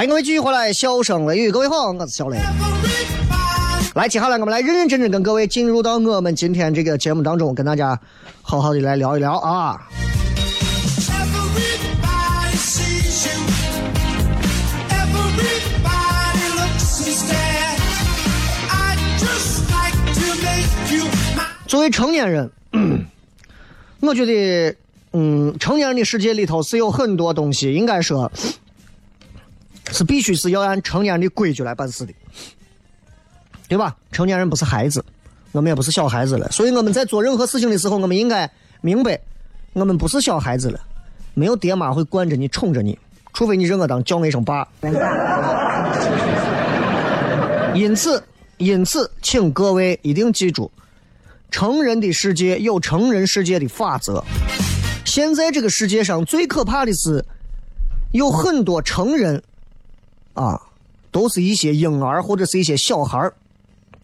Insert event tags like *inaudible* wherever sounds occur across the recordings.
欢迎各位继续回来，笑声雷雨，各位好，我是小雷。来，接下来我们来认认真真跟各位进入到我们今天这个节目当中，跟大家好好的来聊一聊啊。作为成年人，*clears throat* 我觉得，嗯，成年人的世界里头是有很多东西，应该说。是必须是要按成年人的规矩来办事的，对吧？成年人不是孩子，我们也不是小孩子了，所以我们在做任何事情的时候，我们应该明白，我们不是小孩子了，没有爹妈会惯着你、宠着你，除非你认我当叫我一声爸。*laughs* 因此，因此，请各位一定记住，成人的世界有成人世界的法则。现在这个世界上最可怕的是，有很多成人。啊，都是一些婴儿或者是一些小孩儿，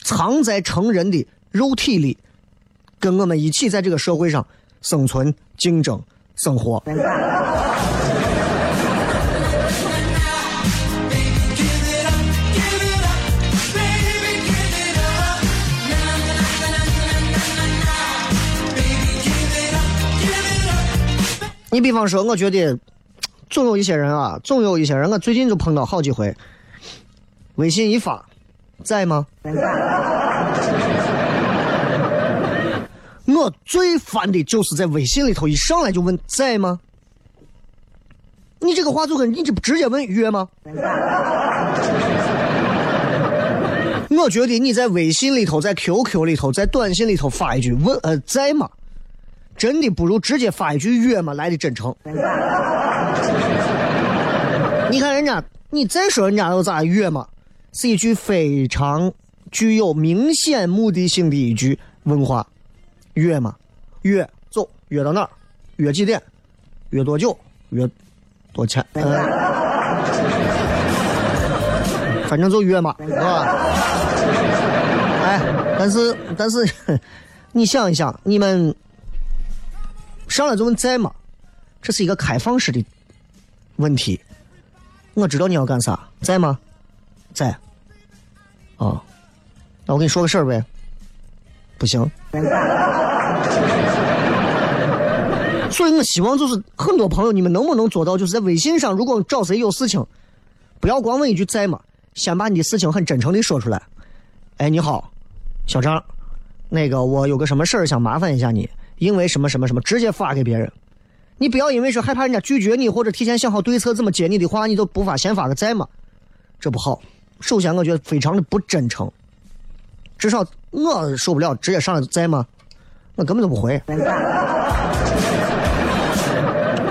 藏在成人的肉体里，跟我们一起在这个社会上生存、竞争、生活。你比方说，我觉得。总有一些人啊，总有一些人，我最近就碰到好几回。微信一发，在吗？我最烦的就是在微信里头一上来就问在吗？你这个话就跟你这不直接问约吗？我觉得你在微信里头、在 QQ 里头、在短信里头发一句问呃在吗？真的不如直接发一句约吗来的真诚。你看人家，你再说人家又咋约嘛？是一句非常具有明显目的性的一句问话，约嘛？约走，约到哪儿？约几点？约多久？约多钱？嗯，反正就约嘛，是吧？哎，但是但是，*laughs* 你想一想，你们上来就问在吗？这是一个开放式的问题。我知道你要干啥，在吗？在。啊，那我跟你说个事儿呗。不行。所以我希望就是很多朋友，你们能不能做到，就是在微信上，如果找谁有事情，不要光问一句在吗，先把你的事情很真诚的说出来。哎，你好，小张，那个我有个什么事儿想麻烦一下你，因为什么什么什么，直接发给别人。你不要因为说害怕人家拒绝你，或者提前想好对策怎么接你的话，你都不发先发个在吗？这不好。首先，我觉得非常的不真诚。至少我受不了直接上来在吗？我根本都不回。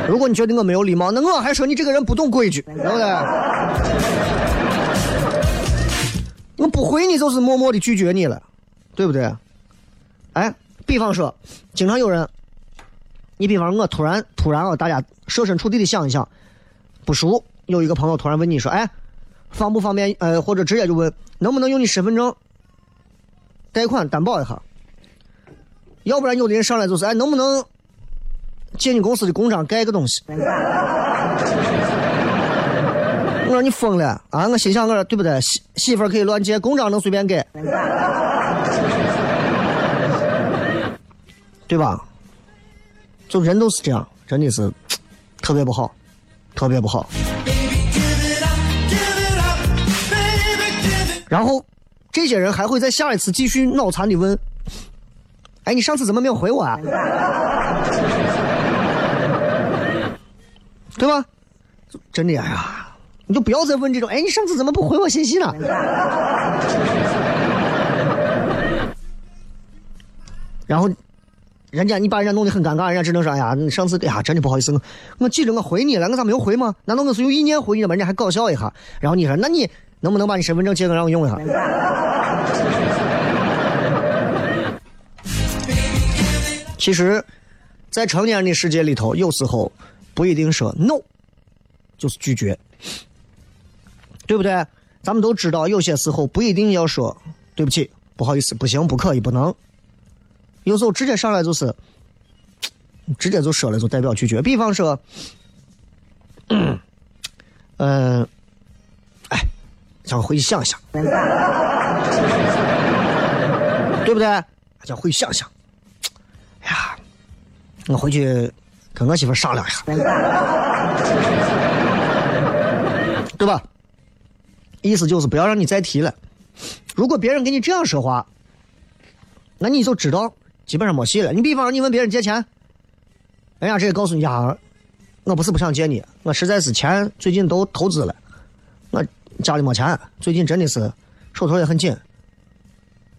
如果你觉得我没有礼貌，那我还说你这个人不懂规矩，对不对？我不回你，就是默默的拒绝你了，对不对？哎，比方说，经常有人，你比方我突然突然啊，大家设身处地的想一想，不熟，有一个朋友突然问你说，哎，方不方便？呃，或者直接就问，能不能用你身份证贷款担保一下？要不然有的人上来就是，哎，能不能借你公司的公章盖个东西？我说你疯了啊！我心想，我说对不对？媳媳妇可以乱借，公章能随便盖，对吧？就人都是这样，真的是特别不好，特别不好。然后这些人还会在下一次继续脑残的问：“哎，你上次怎么没有回我啊？” *laughs* 对吧？真的呀，你就不要再问这种。哎，你上次怎么不回我信息呢？*laughs* 然后，人家你把人家弄得很尴尬，人家只能说：“哎呀，你上次哎呀，真的不好意思，我我记着我回你了，我咋没有回吗？难道我是有意念回你的吗？”人家还搞笑一下。然后你说：“那你能不能把你身份证借给我让我用一下？” *laughs* 其实，在成年人的世界里头，有时候不一定说 no，就是拒绝，对不对？咱们都知道，有些时候不一定要说对不起、不好意思、不行、不可以、不能。有时候直接上来就是，*tsk* 直接就说了，就代表拒绝。比方说，嗯，呃，哎，想回去想想，*laughs* 对不对？想回去想想。哎呀，我回去跟我媳妇商量一下，*laughs* 对吧？意思就是不要让你再提了。如果别人跟你这样说话，那你就知道基本上没戏了。你比方说你问别人借钱，人家直接告诉你呀，我不是不想借你，我实在是钱最近都投资了，我家里没钱，最近真的是手头也很紧。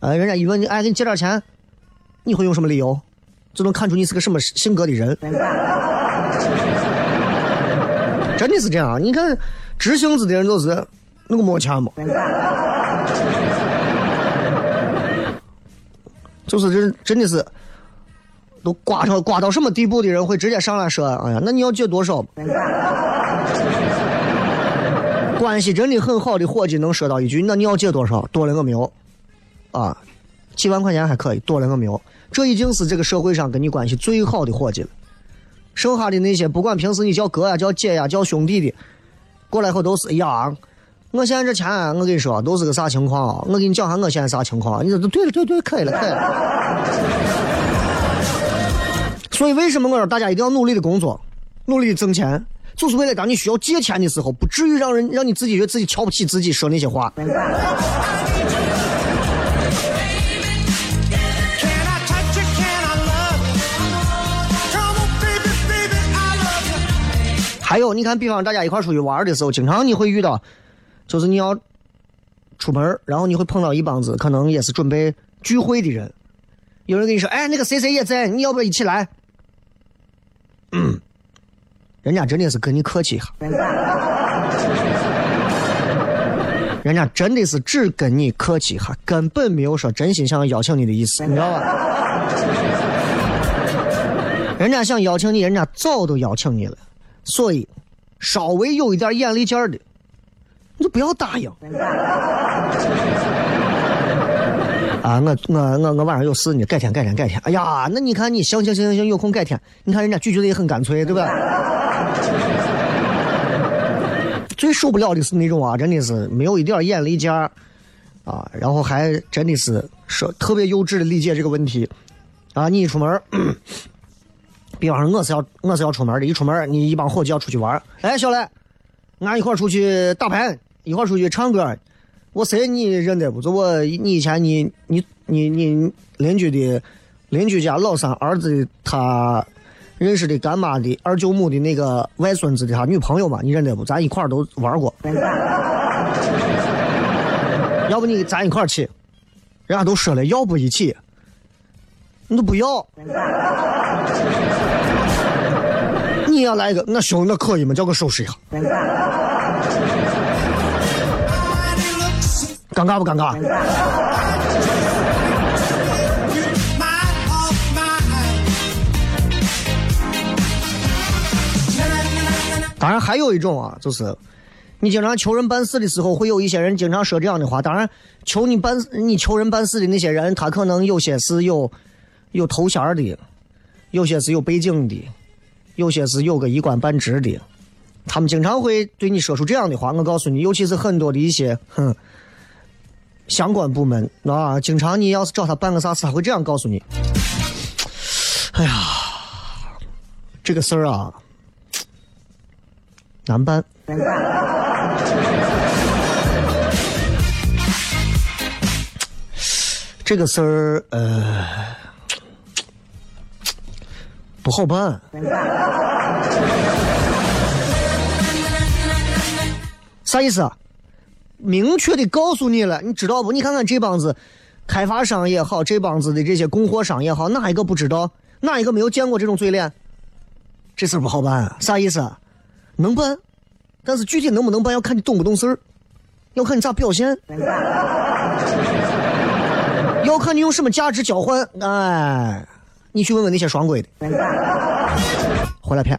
呃，人家一问你，哎，给你借点钱，你会用什么理由？就能看出你是个什么性格的人。真的是这样，你看直性子的人就是那个没钱嘛，就是真真的是都瓜到瓜到什么地步的人会直接上来说：“哎呀，那你要借多少？” *laughs* 关系真的很好的伙计能说到一句：“那你要借多少？多了我没有。”啊，几万块钱还可以，多了我没有。这已经是这个社会上跟你关系最好的伙计了。剩下的那些，不管平时你叫哥呀、叫姐呀、叫兄弟的，过来后都是哎呀，我现在这钱，我跟你说都是个啥情况？啊我给你讲下我现在啥情况。你说对了，对对，可以了，可以了。所以为什么我说大家一定要努力的工作，努力的挣钱，就是为了当你需要借钱的时候，不至于让人让你自己觉得自己瞧不起自己，说那些话。还有，你看，比方大家一块出去玩的时候，经常你会遇到，就是你要出门，然后你会碰到一帮子可能也是准备聚会的人，有人跟你说：“哎，那个谁谁也在，你要不要一起来？”嗯，人家真的是跟你客气一下，人家真的是只跟你客气一下，根本没有说真心想邀请你的意思，你知道吧？人家想邀请你，人家早都邀请你了。所以，稍微有一点眼力劲儿的，不要答应。啊，我我我我晚上有事呢，改天改天改天。哎呀，那你看你行行行行行，有空改天。你看人家拒绝的也很干脆，对吧？*laughs* 最受不了的是那种啊，真的是没有一点眼力见儿啊，然后还真的是说特别幼稚的理解这个问题啊。你一出门。比方说我是要我是要出门的，一出门你一帮伙计要出去玩哎，小磊，俺一块儿出去打牌，一块出去唱歌。我谁你认得不？就我你以前你你你你邻居的邻居家老三儿子的他认识的干妈的二舅母的那个外孙子的他女朋友嘛，你认得不？咱一块都玩过。*laughs* 要不你咱一块去？人家都说了，要不一起。你都不要，*laughs* 你要来一个，那行，那可以吗？叫我收拾一下。尴尬不尴尬？当然还有一种啊，就是你经常求人办事的时候，会有一些人经常说这样的话。当然，求你办你求人办事的那些人，他可能有些是有有头衔的，有些是有背景的，有些是有个一官半职的。他们经常会对你说出这样的话。我告诉你，尤其是很多的一些哼相关部门啊，经常你要是找他办个啥事，他会这样告诉你：“哎呀，这个事儿啊。”难办。这个事儿，呃，不好办。啥意思啊？明确的告诉你了，你知道不？你看看这帮子开发商也好，这帮子的这些供货商也好，哪一个不知道？哪一个没有见过这种嘴脸？这事不好办，啥意思？能办，但是具体能不能办，要看你懂不懂事儿，要看你咋表现，要看你用什么价值交换。哎，你去问问那些双规的，回来骗。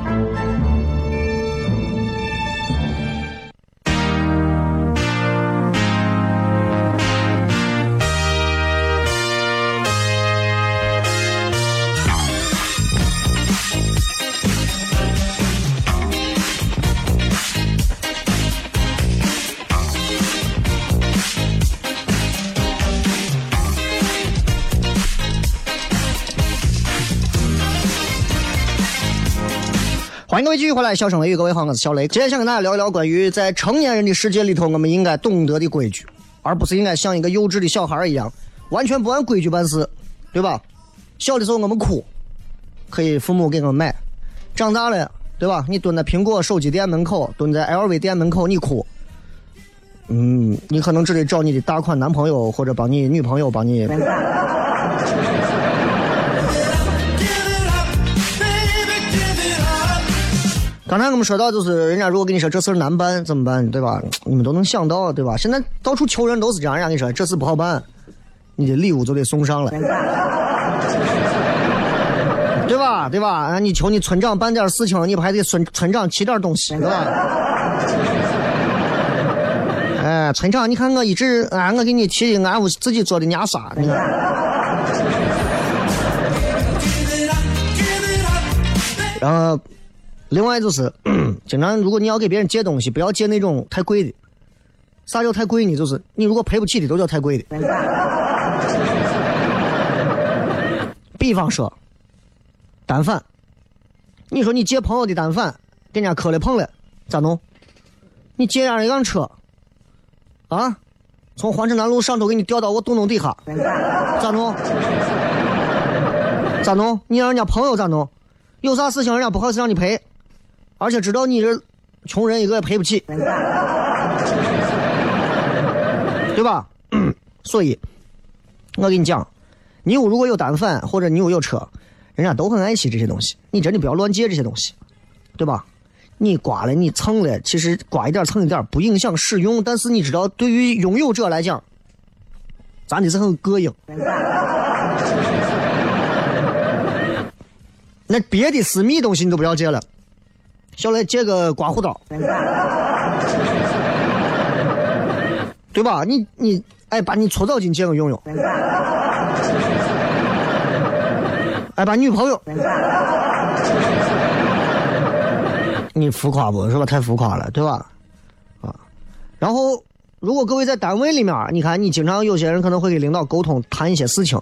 迎各位继续回来，笑声雷雨，各位好，我是小雷。今天想跟大家聊一聊关于在成年人的世界里头，我们应该懂得的规矩，而不是应该像一个幼稚的小孩一样，完全不按规矩办事，对吧？小的时候我们哭，可以父母给我们买；长大了，对吧？你蹲在苹果手机店门口，蹲在 LV 店门口，你哭，嗯，你可能只得找你的大款男朋友或者帮你女朋友帮你。刚才我们说到，就是人家如果跟你说这事儿难办，怎么办，对吧？你们都能想到，对吧？现在到处求人都是这样，人家跟你说这事不好办，你的礼物就得送上来，对吧？对吧？你求你村长办点事情，你不还得村村长提点东西，对吧？哎，村长，你看我一直俺，我给你提的俺屋自己做的牙刷，你看。然后。另外就是，*clears throat* 经常如果你要给别人借东西，不要借那种太贵的。啥叫太贵呢？就是你如果赔不起的，都叫太贵的。*laughs* 比方说，单反，你说你借朋友的单反，给人家磕了碰了，咋弄？你借人家一辆车，啊，从环城南路上头给你掉到我洞洞底下，咋弄？咋弄？你让人家朋友咋弄？有啥事情人家不好意思让你赔。而且知道你这穷人一个也赔不起，*clears throat* 对吧？*clears throat* 所以，我跟你讲，你如果有单反或者你有有车，人家都很爱惜这些东西，你真的不要乱借这些东西，对吧？你刮了，你蹭了，其实刮一点蹭一点不影响使用，但是你知道，对于拥有者来讲，咱的是很膈应。*laughs* 那别的私密东西你都不要借了，小来借个刮胡刀，对吧？你你哎，把你搓澡巾借我用用，哎，把女朋友。你浮夸不是吧？太浮夸了，对吧？啊，然后如果各位在单位里面，你看你经常有些人可能会跟领导沟通谈一些事情，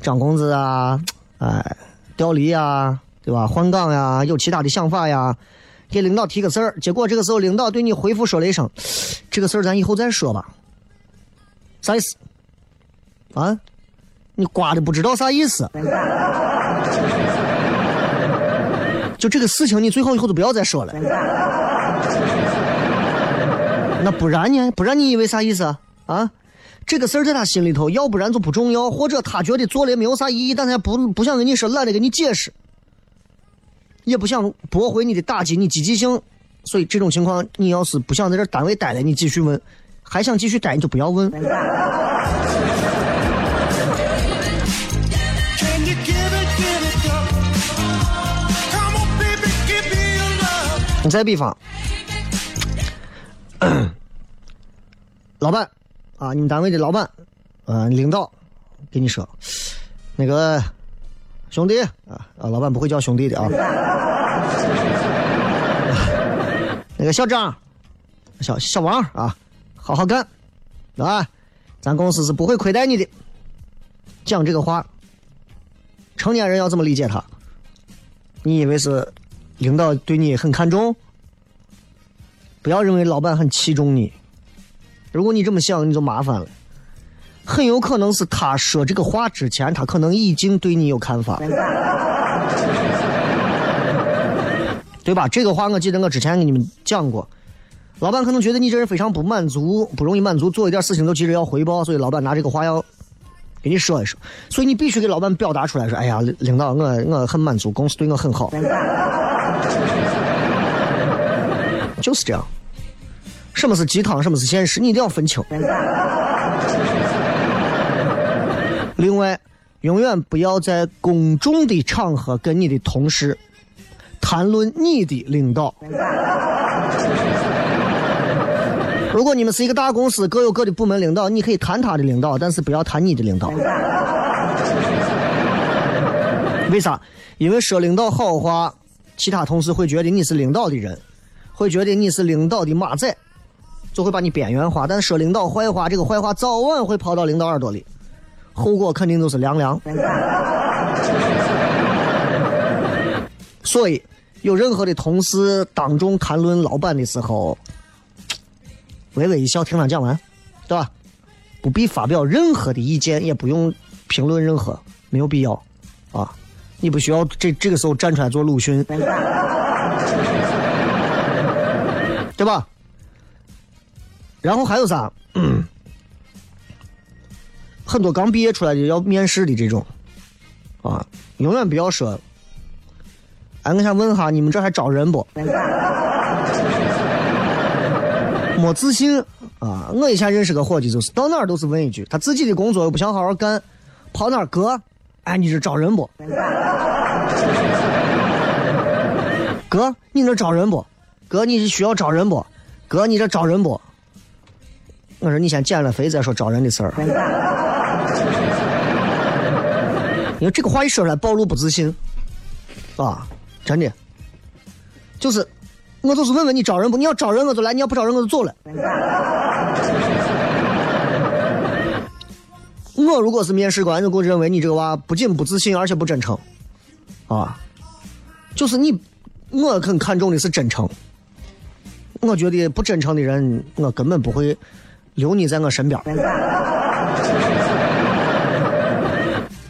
涨工资啊，哎，调离啊，对吧？换岗呀，有其他的想法呀，给领导提个事儿，结果这个时候领导对你回复说了一声：“这个事儿咱以后再说吧。”啥意思？啊？你瓜的不知道啥意思？就这个事情，你最好以后都不要再说了。那不然呢？不然你以为啥意思啊？这个事儿在他心里头，要不然就不重要，或者他觉得做了也没有啥意义，但他不不想跟你说，懒得跟你解释，也不想驳回你的打击，你积极性。所以这种情况，你要是不想在这单位待了，你继续问；还想继续待，你就不要问。你再比方，*clears throat* 老板啊，你们单位的老板，呃，领导跟你说，那个兄弟啊啊，老板不会叫兄弟的啊，*laughs* 那个小张，小小王啊，好好干，啊，咱公司是不会亏待你的。讲这个话，成年人要这么理解他？你以为是？领导对你很看重，不要认为老板很器重你。如果你这么想，你就麻烦了。很有可能是他说这个话之前，他可能已经对你有看法，对吧？这个话我记得我之前给你们讲过。老板可能觉得你这人非常不满足，不容易满足，做一点事情都急着要回报，所以老板拿这个话要给你说一说。所以你必须给老板表达出来，说：“哎呀，领导，我我很满足，公司对我很好。”就是这样，什么是鸡汤，什么是现实，你一定要分清。另外，永远不要在公众的场合跟你的同事谈论你的领导。如果你们是一个大公司，各有各的部门领导，你可以谈他的领导，但是不要谈你的领导。为啥？因为说领导好话。其他同事会觉得你是领导的人，会觉得你是领导的马仔，就会把你边缘化。但是说领导坏话，这个坏话早晚会跑到领导耳朵里，后果肯定都是凉凉。所以，有任何的同事当众谈论老板的时候，微微一笑，听他讲完，对吧？不必发表任何的意见，也不用评论任何，没有必要，啊。你不需要这这个时候站出来做鲁迅，对吧？然后还有啥？很多刚毕业出来的要面试的这种，啊，永远不要说。哎，我想问哈，你们这还招人不？*laughs* 没自信啊！我以前认识个伙计，就是到哪儿都是问一句，他自己的工作又不想好好干，跑哪儿哥？哎，你这招人不？*laughs* 哥，你这招人不？哥，你是需要招人不？哥，你这招人不？我说你先减了肥再说招人的事儿。因为这个话一说出来，暴露不自信，啊，真的，就是我就是问问你招人不？你要招人我就来，你要不招人我就走了。我如果是面试官，就给我认为你这个娃不仅不自信，而且不真诚，啊，就是你，我很看重的是真诚。我觉得不真诚的人，我根本不会留你在我身边，*laughs*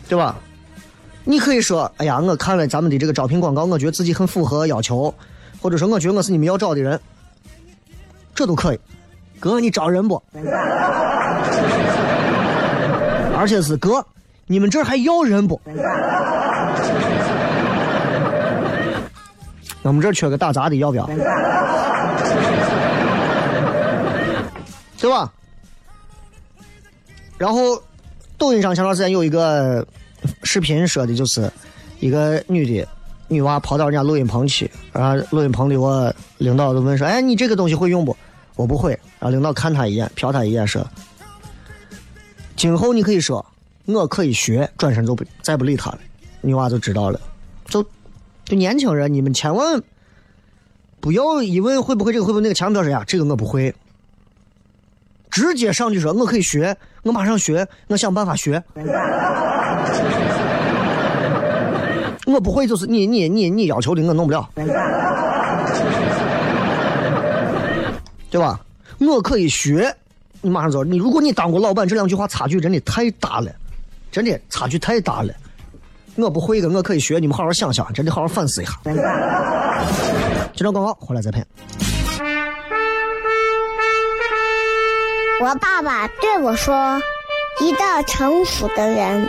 对吧？你可以说，哎呀，我看了咱们的这个招聘广告，我觉得自己很符合要求，或者说我觉得我是你们要招的人，这都可以。哥，你招人不？而且是哥，你们这还要人不？我们这缺个打杂的，要不要？对吧？然后，抖音上前段时间有一个视频说的，就是一个女的女娃跑到人家录音棚去，然后录音棚里我领导就问说：“哎，你这个东西会用不？”我不会。然后领导看她一眼，瞟她一眼说：“今后你可以说我可以学。”转身就不再不理她了。女娃就知道了。就就年轻人，你们千万不要一问会不会这个会不会那个，千万不要说呀，这个我不会。直接上去说我可以学，我马上学，我想办法学。*laughs* 我不会，就是你你你你要求的我弄不了，*laughs* 对吧？我可以学，你马上走。你如果你当过老板，这两句话差距真的太大了，真的差距太大了。我不会的，我可以学，你们好好想想，真的好好反思一下。接着广告，回来再拍。我爸爸对我说：“一个成熟的人，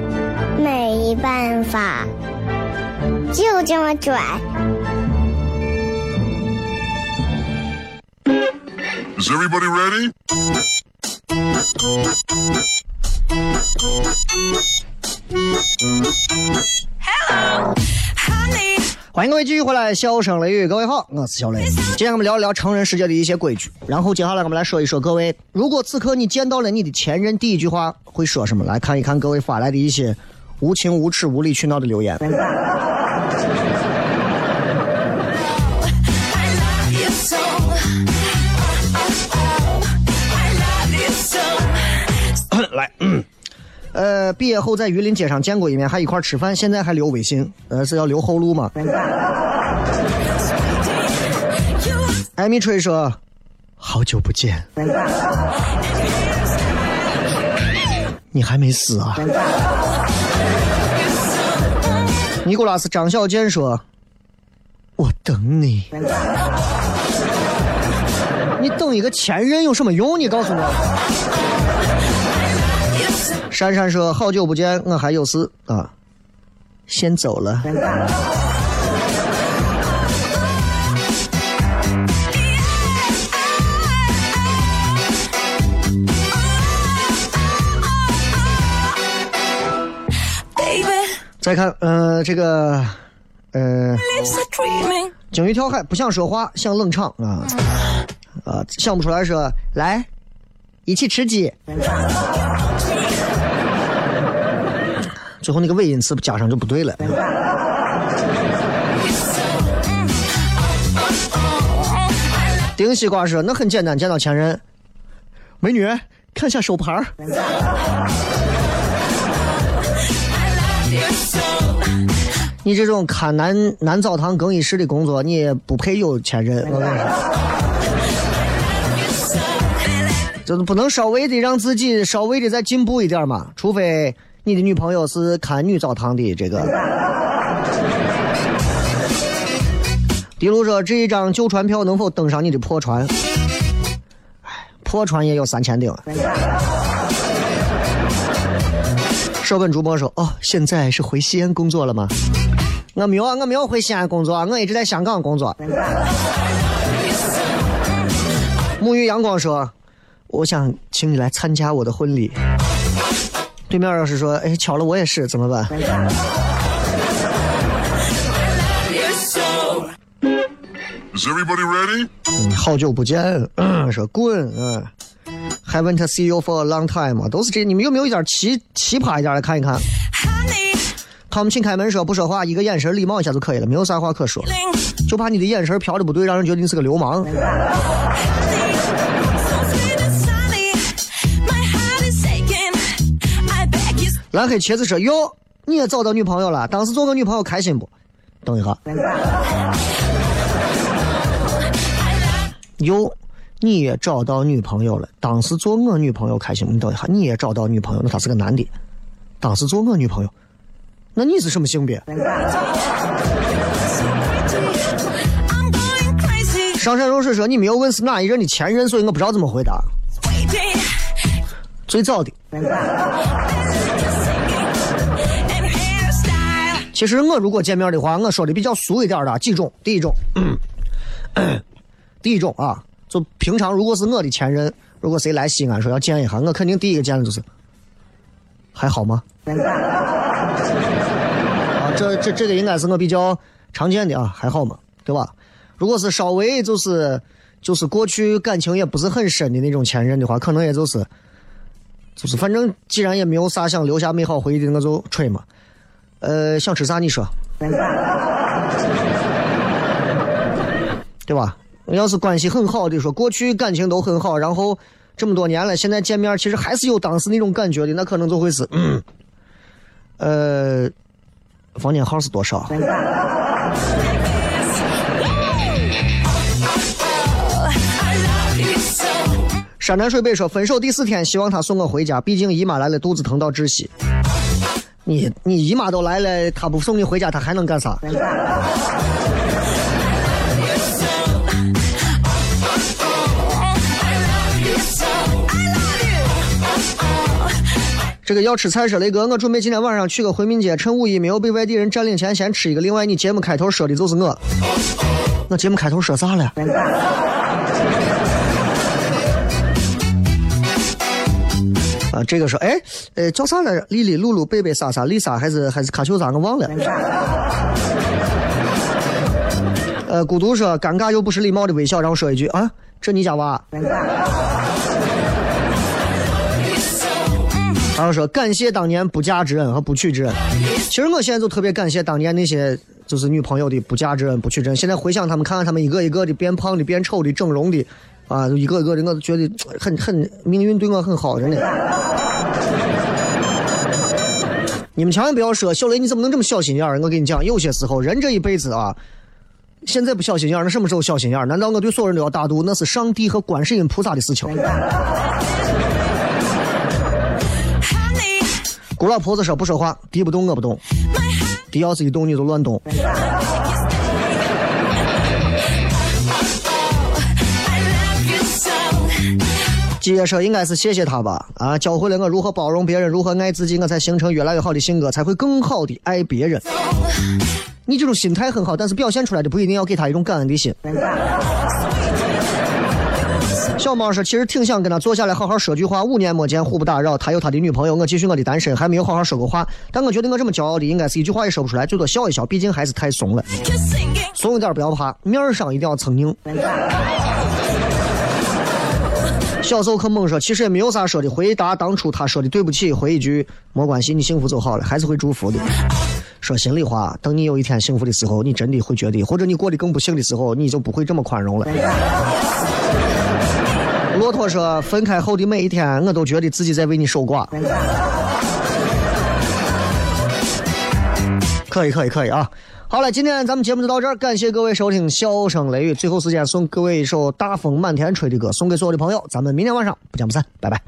没办法，就这么拽。Is everybody ready? 欢迎各位继续回来，笑声雷雨，各位好，我是小雷。今天我们聊一聊成人世界的一些规矩，然后接下来我们来说一说各位，如果此刻你见到了你的前任，第一句话会说什么？来看一看各位发来的一些无情、无耻、无理取闹的留言。*laughs* 来，呃，毕业后在榆林街上见过一面，还一块吃饭，现在还留微信，呃，是要留后路吗？艾米吹说：“好久不见，你还没死啊？”尼古拉斯张小健说：“我等你，你等一个前任有什么用？你告诉我。”珊珊说：“好久不见，我还有事啊，先走了。”再看，呃，这个，呃，鲸鱼跳海不想说话，想冷场啊，啊，想不出来说来，一起吃鸡。最后那个尾音词加上就不对了。丁西瓜说：“那很简单，见到前任，美女，看下手牌。”你这种看男男澡堂更衣室的工作，你也不配有前任。我跟你说，就是不能稍微的让自己稍微的再进步一点嘛，除非。你的女朋友是看女澡堂的这个。迪卢说：“这一张旧船票能否登上你的破船？哎，破船也有三千顶。”少本主播说：“哦，现在是回西安工作了吗？”我没有，我没有回西安工作，我一直在香港工作。沐浴阳光说：“我想请你来参加我的婚礼。”对面要是说，哎，巧了，我也是，怎么办？嗯，好久不见，说滚，嗯，Haven't seen you for a long time，都是这，你们有没有一点奇奇葩一点来看一看？他们请开门说不说话，一个眼神礼貌一下就可以了，没有啥话可说，就怕你的眼神飘的不对，让人觉得你是个流氓。蓝黑茄子说：“哟，你也找到女朋友了？当时做个女朋友开心不？”等一下。哟，你也找到女朋友了？当时做我女朋友开心不？你等一下，你也找到女朋友？那他是个男的。当时做我女朋友，那你是什么性别？上善若水说：“你没有问是哪一任的前任，所以我不知道怎么回答。”最早的。其实我如果见面的话，我说的比较俗一点的几种。第一种，第一种啊，就平常如果是我的前任，如果谁来西安说要见一下，我肯定第一个见的就是还好吗？*laughs* 啊，这这这个应该是我比较常见的啊，还好吗？对吧？如果是稍微就是就是过去感情也不是很深的那种前任的话，可能也就是就是反正既然也没有啥想留下美好回忆的，我就吹嘛。呃，想吃啥你说，*laughs* 对吧？要是关系很好的说，过去感情都很好，然后这么多年了，现在见面其实还是有当时那种感觉的，那可能就会是，呃，房间号是多少？山南水北说分手第四天，希望他送我回家，毕竟姨妈来了，肚子疼到窒息。你你姨妈都来了，他不送你回家，他还能干啥？这个要吃菜说雷哥，我准备今天晚上去个回民街，趁五一没有被外地人占领前先吃一个。另外，你节目开头说的就是我，我节目开头说啥了？啊，这个说，哎，呃，叫啥来着？丽丽、露露、贝贝、莎莎、丽莎，还是还是卡秋莎？我忘了。呃，孤独说，尴尬又不失礼貌的微笑，然后说一句啊，这你家娃。然后说感谢当年不嫁之恩和不娶之恩。其实我现在就特别感谢当年那些就是女朋友的不嫁之恩、不娶之恩。现在回想他们，看看他们一个一个的变胖的、变丑的、整容的。啊，一个一个的，我都觉得很很命运对我很好，真的。你们千万不要说小雷，你怎么能这么小心眼儿？我跟你讲，有些时候人这一辈子啊，现在不小心眼儿，那什么时候小心眼儿？难道我对所有人都要大度？那是上帝和观世音菩萨的事情。古老婆子说不说话，敌不动我不动，敌要是一动你就乱动。接说应该是谢谢他吧，啊，教会了我如何包容别人，如何爱自己，我才形成越来越好的性格，才会更好的爱别人。你这种心态很好，但是表现出来的不一定要给他一种感恩的心。小猫说，其实挺想跟他坐下来好好说句话。五年没见，互不打扰。他有他的女朋友，我继续我的单身，还没有好好说过话。但我觉得我这么骄傲的，应该是一句话也说不出来，最多笑一笑。毕竟还是太怂了，怂一点不要怕，面上一定要蹭硬。小时候可猛说，其实也没有啥说的。回答当初他说的对不起，回一句没关系，你幸福就好了，还是会祝福的。说心里话，等你有一天幸福的时候，你真的会觉得，或者你过得更不幸的时候，你就不会这么宽容了。我说，分开后的每一天，我都觉得自己在为你守寡。可以，可以，可以啊。好了，今天咱们节目就到这儿，感谢各位收听《笑声雷雨》，最后时间送各位一首《大风满天吹》的歌，送给所有的朋友，咱们明天晚上不见不散，拜拜。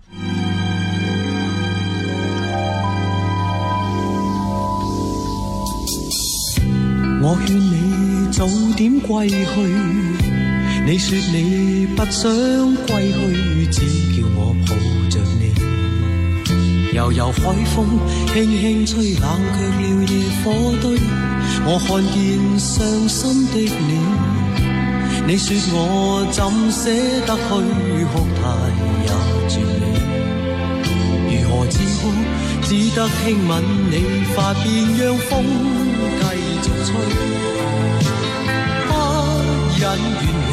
我劝你早点归去，你说你不想归去，只叫我抱着你。悠悠海风轻轻吹，冷却了夜火堆。我看见伤心的你，你说我怎舍得去哭，太也绝美。如何止哭？只得轻吻你发边，让风继续吹，不忍远离。